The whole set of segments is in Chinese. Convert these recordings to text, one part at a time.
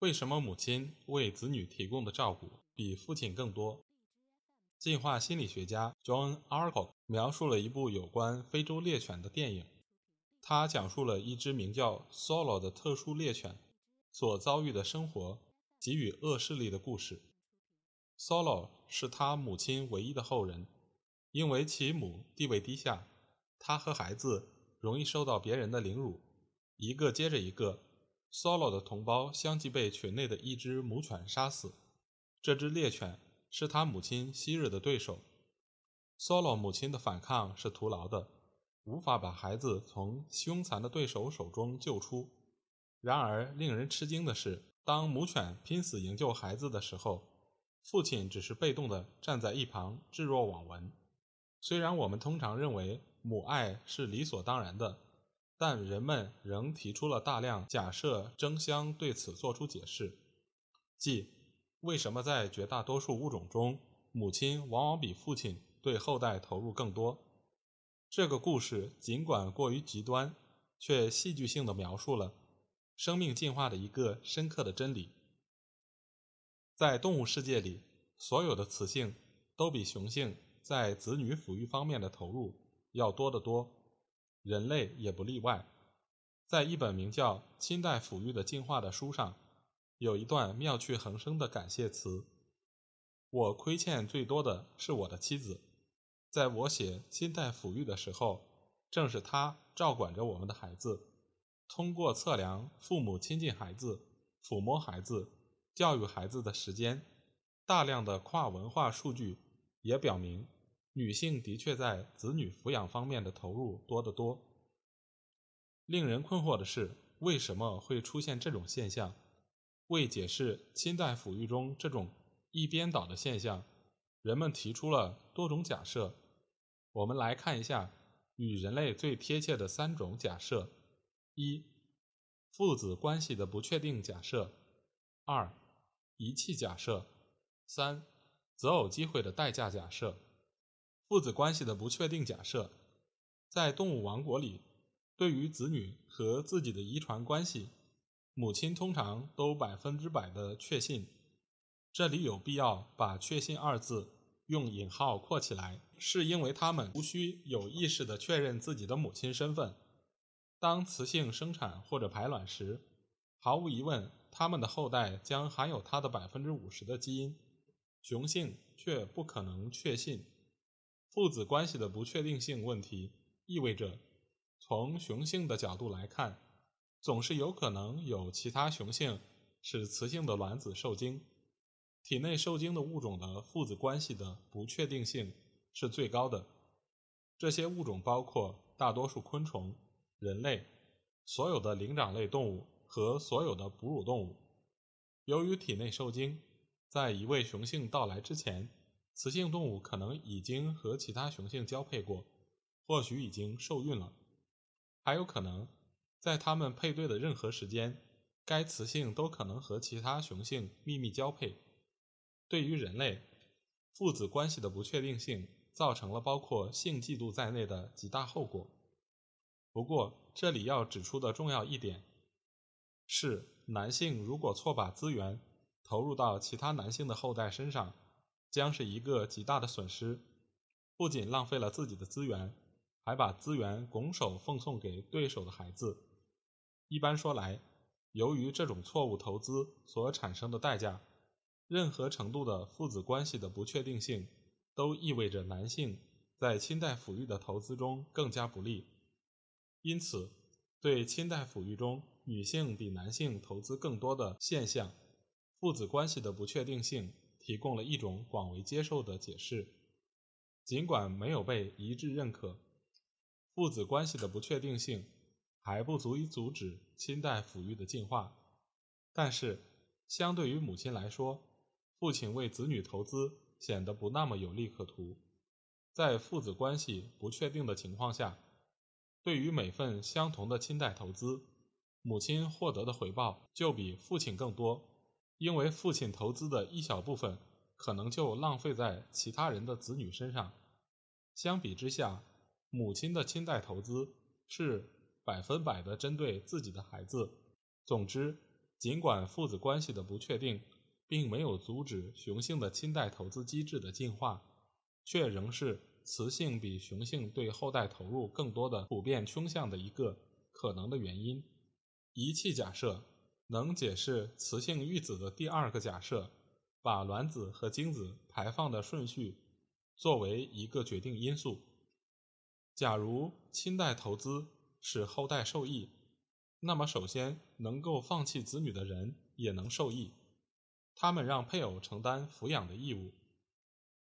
为什么母亲为子女提供的照顾比父亲更多？进化心理学家 John Argall 描述了一部有关非洲猎犬的电影，他讲述了一只名叫 Solo 的特殊猎犬所遭遇的生活及与恶势力的故事。Solo 是他母亲唯一的后人，因为其母地位低下，他和孩子。容易受到别人的凌辱，一个接着一个，Solo 的同胞相继被群内的一只母犬杀死。这只猎犬是他母亲昔日的对手。Solo 母亲的反抗是徒劳的，无法把孩子从凶残的对手手中救出。然而，令人吃惊的是，当母犬拼死营救孩子的时候，父亲只是被动地站在一旁置若罔闻。虽然我们通常认为，母爱是理所当然的，但人们仍提出了大量假设，争相对此做出解释。即，为什么在绝大多数物种中，母亲往往比父亲对后代投入更多？这个故事尽管过于极端，却戏剧性地描述了生命进化的一个深刻的真理。在动物世界里，所有的雌性都比雄性在子女抚育方面的投入。要多得多，人类也不例外。在一本名叫《清代抚育的进化》的书上，有一段妙趣横生的感谢词：“我亏欠最多的是我的妻子，在我写清代抚育的时候，正是她照管着我们的孩子。通过测量父母亲近孩子、抚摸孩子、教育孩子的时间，大量的跨文化数据也表明。”女性的确在子女抚养方面的投入多得多。令人困惑的是，为什么会出现这种现象？为解释亲代抚育中这种一边倒的现象，人们提出了多种假设。我们来看一下与人类最贴切的三种假设：一、父子关系的不确定假设；二、遗弃假设；三、择偶机会的代价假设。父子关系的不确定假设，在动物王国里，对于子女和自己的遗传关系，母亲通常都百分之百的确信。这里有必要把“确信”二字用引号括起来，是因为他们无需有意识的确认自己的母亲身份。当雌性生产或者排卵时，毫无疑问，他们的后代将含有它的百分之五十的基因。雄性却不可能确信。父子关系的不确定性问题意味着，从雄性的角度来看，总是有可能有其他雄性使雌性的卵子受精。体内受精的物种的父子关系的不确定性是最高的。这些物种包括大多数昆虫、人类、所有的灵长类动物和所有的哺乳动物。由于体内受精，在一位雄性到来之前。雌性动物可能已经和其他雄性交配过，或许已经受孕了，还有可能在它们配对的任何时间，该雌性都可能和其他雄性秘密交配。对于人类，父子关系的不确定性造成了包括性嫉妒在内的极大后果。不过，这里要指出的重要一点是，男性如果错把资源投入到其他男性的后代身上。将是一个极大的损失，不仅浪费了自己的资源，还把资源拱手奉送给对手的孩子。一般说来，由于这种错误投资所产生的代价，任何程度的父子关系的不确定性，都意味着男性在亲代抚育的投资中更加不利。因此，对亲代抚育中女性比男性投资更多的现象，父子关系的不确定性。提供了一种广为接受的解释，尽管没有被一致认可。父子关系的不确定性还不足以阻止亲代抚育的进化，但是相对于母亲来说，父亲为子女投资显得不那么有利可图。在父子关系不确定的情况下，对于每份相同的亲代投资，母亲获得的回报就比父亲更多，因为父亲投资的一小部分可能就浪费在其他人的子女身上。相比之下，母亲的亲代投资是百分百的针对自己的孩子。总之，尽管父子关系的不确定并没有阻止雄性的亲代投资机制的进化，却仍是雌性比雄性对后代投入更多的普遍倾向的一个可能的原因。仪器假设能解释雌性育子的第二个假设，把卵子和精子排放的顺序作为一个决定因素。假如亲代投资使后代受益。那么，首先能够放弃子女的人也能受益，他们让配偶承担抚养的义务，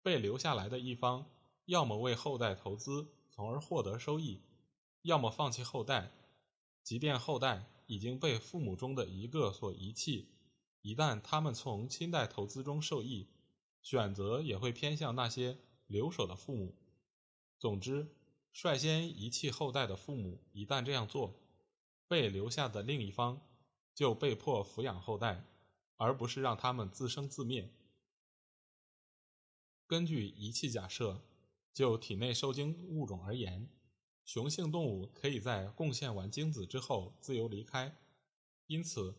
被留下来的一方要么为后代投资，从而获得收益，要么放弃后代。即便后代已经被父母中的一个所遗弃，一旦他们从亲代投资中受益，选择也会偏向那些留守的父母。总之，率先遗弃后代的父母一旦这样做。被留下的另一方就被迫抚养后代，而不是让他们自生自灭。根据仪器假设，就体内受精物种而言，雄性动物可以在贡献完精子之后自由离开，因此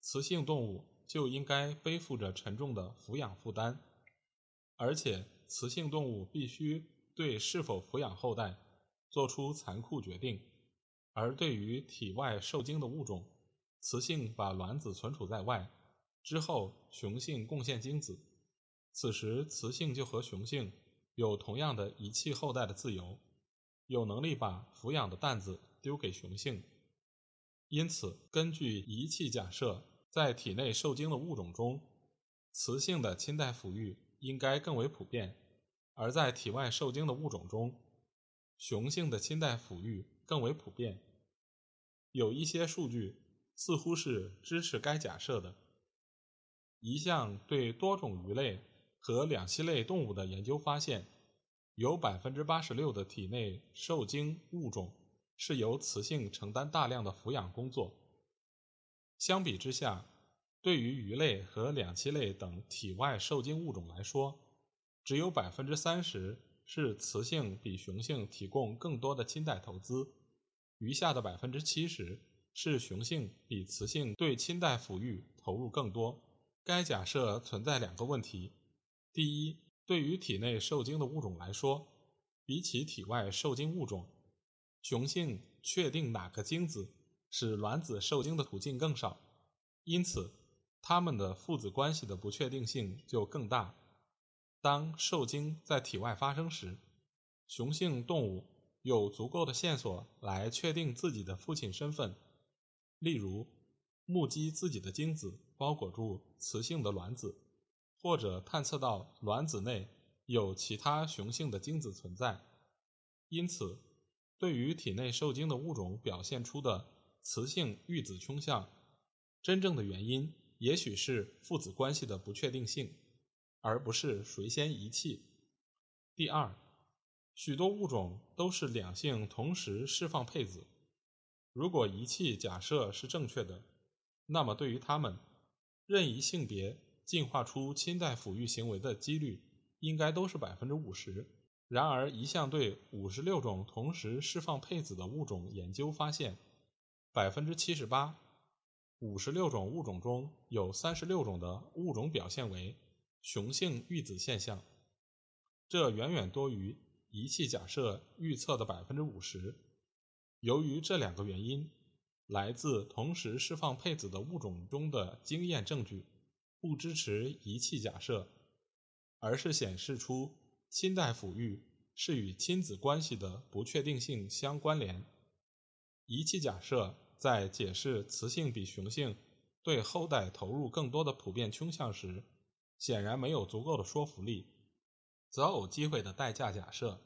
雌性动物就应该背负着沉重的抚养负担，而且雌性动物必须对是否抚养后代做出残酷决定。而对于体外受精的物种，雌性把卵子存储在外，之后雄性贡献精子，此时雌性就和雄性有同样的遗弃后代的自由，有能力把抚养的担子丢给雄性。因此，根据仪器假设，在体内受精的物种中，雌性的亲代抚育应该更为普遍；而在体外受精的物种中，雄性的亲代抚育更为普遍。有一些数据似乎是支持该假设的。一项对多种鱼类和两栖类动物的研究发现，有百分之八十六的体内受精物种是由雌性承担大量的抚养工作。相比之下，对于鱼类和两栖类等体外受精物种来说，只有百分之三十是雌性比雄性提供更多的亲代投资。余下的百分之七十是雄性比雌性对亲代抚育投入更多。该假设存在两个问题：第一，对于体内受精的物种来说，比起体外受精物种，雄性确定哪个精子使卵子受精的途径更少，因此它们的父子关系的不确定性就更大。当受精在体外发生时，雄性动物。有足够的线索来确定自己的父亲身份，例如目击自己的精子包裹住雌性的卵子，或者探测到卵子内有其他雄性的精子存在。因此，对于体内受精的物种表现出的雌性育子倾向，真正的原因也许是父子关系的不确定性，而不是谁先遗弃。第二。许多物种都是两性同时释放配子。如果遗弃假设是正确的，那么对于它们，任意性别进化出亲代抚育行为的几率应该都是百分之五十。然而，一项对五十六种同时释放配子的物种研究发现，百分之七十八，五十六种物种中有三十六种的物种表现为雄性育子现象，这远远多于。仪器假设预测的百分之五十，由于这两个原因，来自同时释放配子的物种中的经验证据不支持仪器假设，而是显示出亲代抚育是与亲子关系的不确定性相关联。仪器假设在解释雌性比雄性对后代投入更多的普遍倾向时，显然没有足够的说服力。择偶机会的代价假设。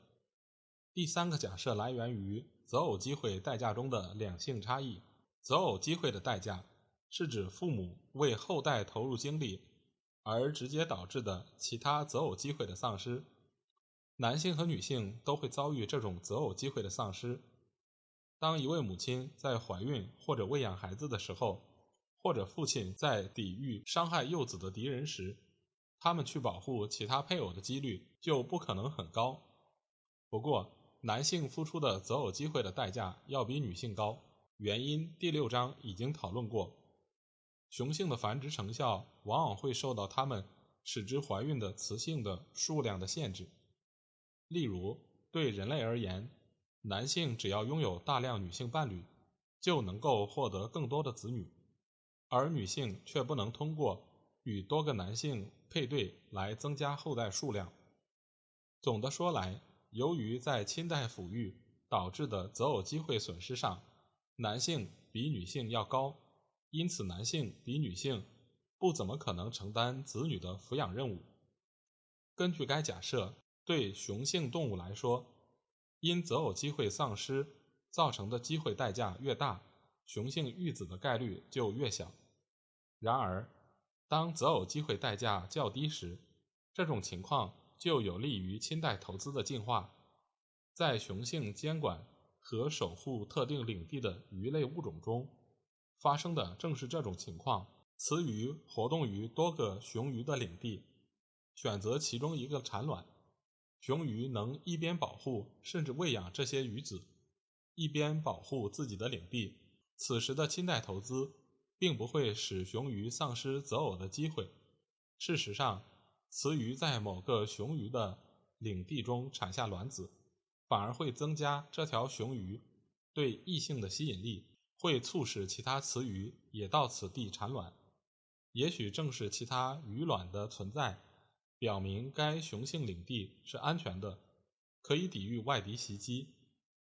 第三个假设来源于择偶机会代价中的两性差异。择偶机会的代价是指父母为后代投入精力而直接导致的其他择偶机会的丧失。男性和女性都会遭遇这种择偶机会的丧失。当一位母亲在怀孕或者喂养孩子的时候，或者父亲在抵御伤害幼子的敌人时，他们去保护其他配偶的几率就不可能很高。不过，男性付出的择偶机会的代价要比女性高，原因第六章已经讨论过。雄性的繁殖成效往往会受到它们使之怀孕的雌性的数量的限制。例如，对人类而言，男性只要拥有大量女性伴侣，就能够获得更多的子女，而女性却不能通过与多个男性配对来增加后代数量。总的说来，由于在亲代抚育导致的择偶机会损失上，男性比女性要高，因此男性比女性不怎么可能承担子女的抚养任务。根据该假设，对雄性动物来说，因择偶机会丧失造成的机会代价越大，雄性育子的概率就越小。然而，当择偶机会代价较低时，这种情况就有利于亲代投资的进化。在雄性监管和守护特定领地的鱼类物种中，发生的正是这种情况。雌鱼活动于多个雄鱼的领地，选择其中一个产卵。雄鱼能一边保护甚至喂养这些鱼子，一边保护自己的领地。此时的亲代投资并不会使雄鱼丧失择偶的机会。事实上，雌鱼在某个雄鱼的领地中产下卵子，反而会增加这条雄鱼对异性的吸引力，会促使其他雌鱼也到此地产卵。也许正是其他鱼卵的存在。表明该雄性领地是安全的，可以抵御外敌袭击，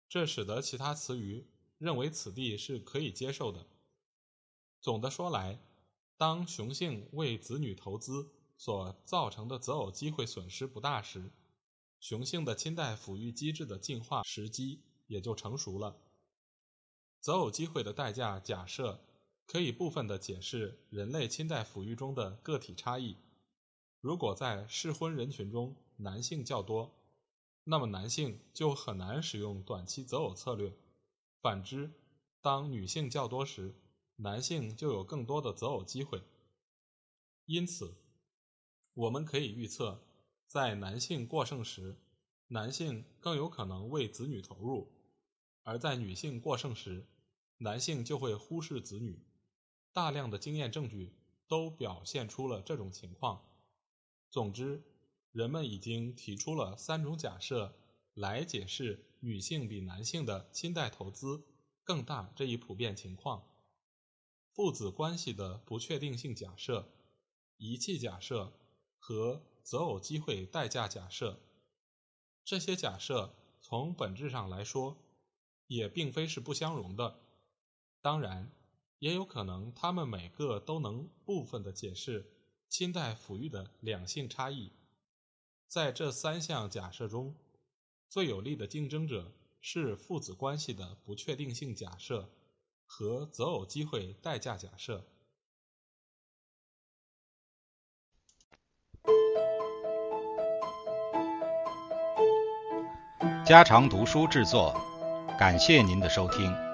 这使得其他雌鱼认为此地是可以接受的。总的说来，当雄性为子女投资所造成的择偶机会损失不大时，雄性的亲代抚育机制的进化时机也就成熟了。择偶机会的代价假设可以部分的解释人类亲代抚育中的个体差异。如果在适婚人群中男性较多，那么男性就很难使用短期择偶策略。反之，当女性较多时，男性就有更多的择偶机会。因此，我们可以预测，在男性过剩时，男性更有可能为子女投入；而在女性过剩时，男性就会忽视子女。大量的经验证据都表现出了这种情况。总之，人们已经提出了三种假设来解释女性比男性的亲代投资更大这一普遍情况：父子关系的不确定性假设、遗弃假设和择偶机会代价假设。这些假设从本质上来说，也并非是不相容的。当然，也有可能他们每个都能部分的解释。亲代抚育的两性差异，在这三项假设中，最有力的竞争者是父子关系的不确定性假设和择偶机会代价假设。家常读书制作，感谢您的收听。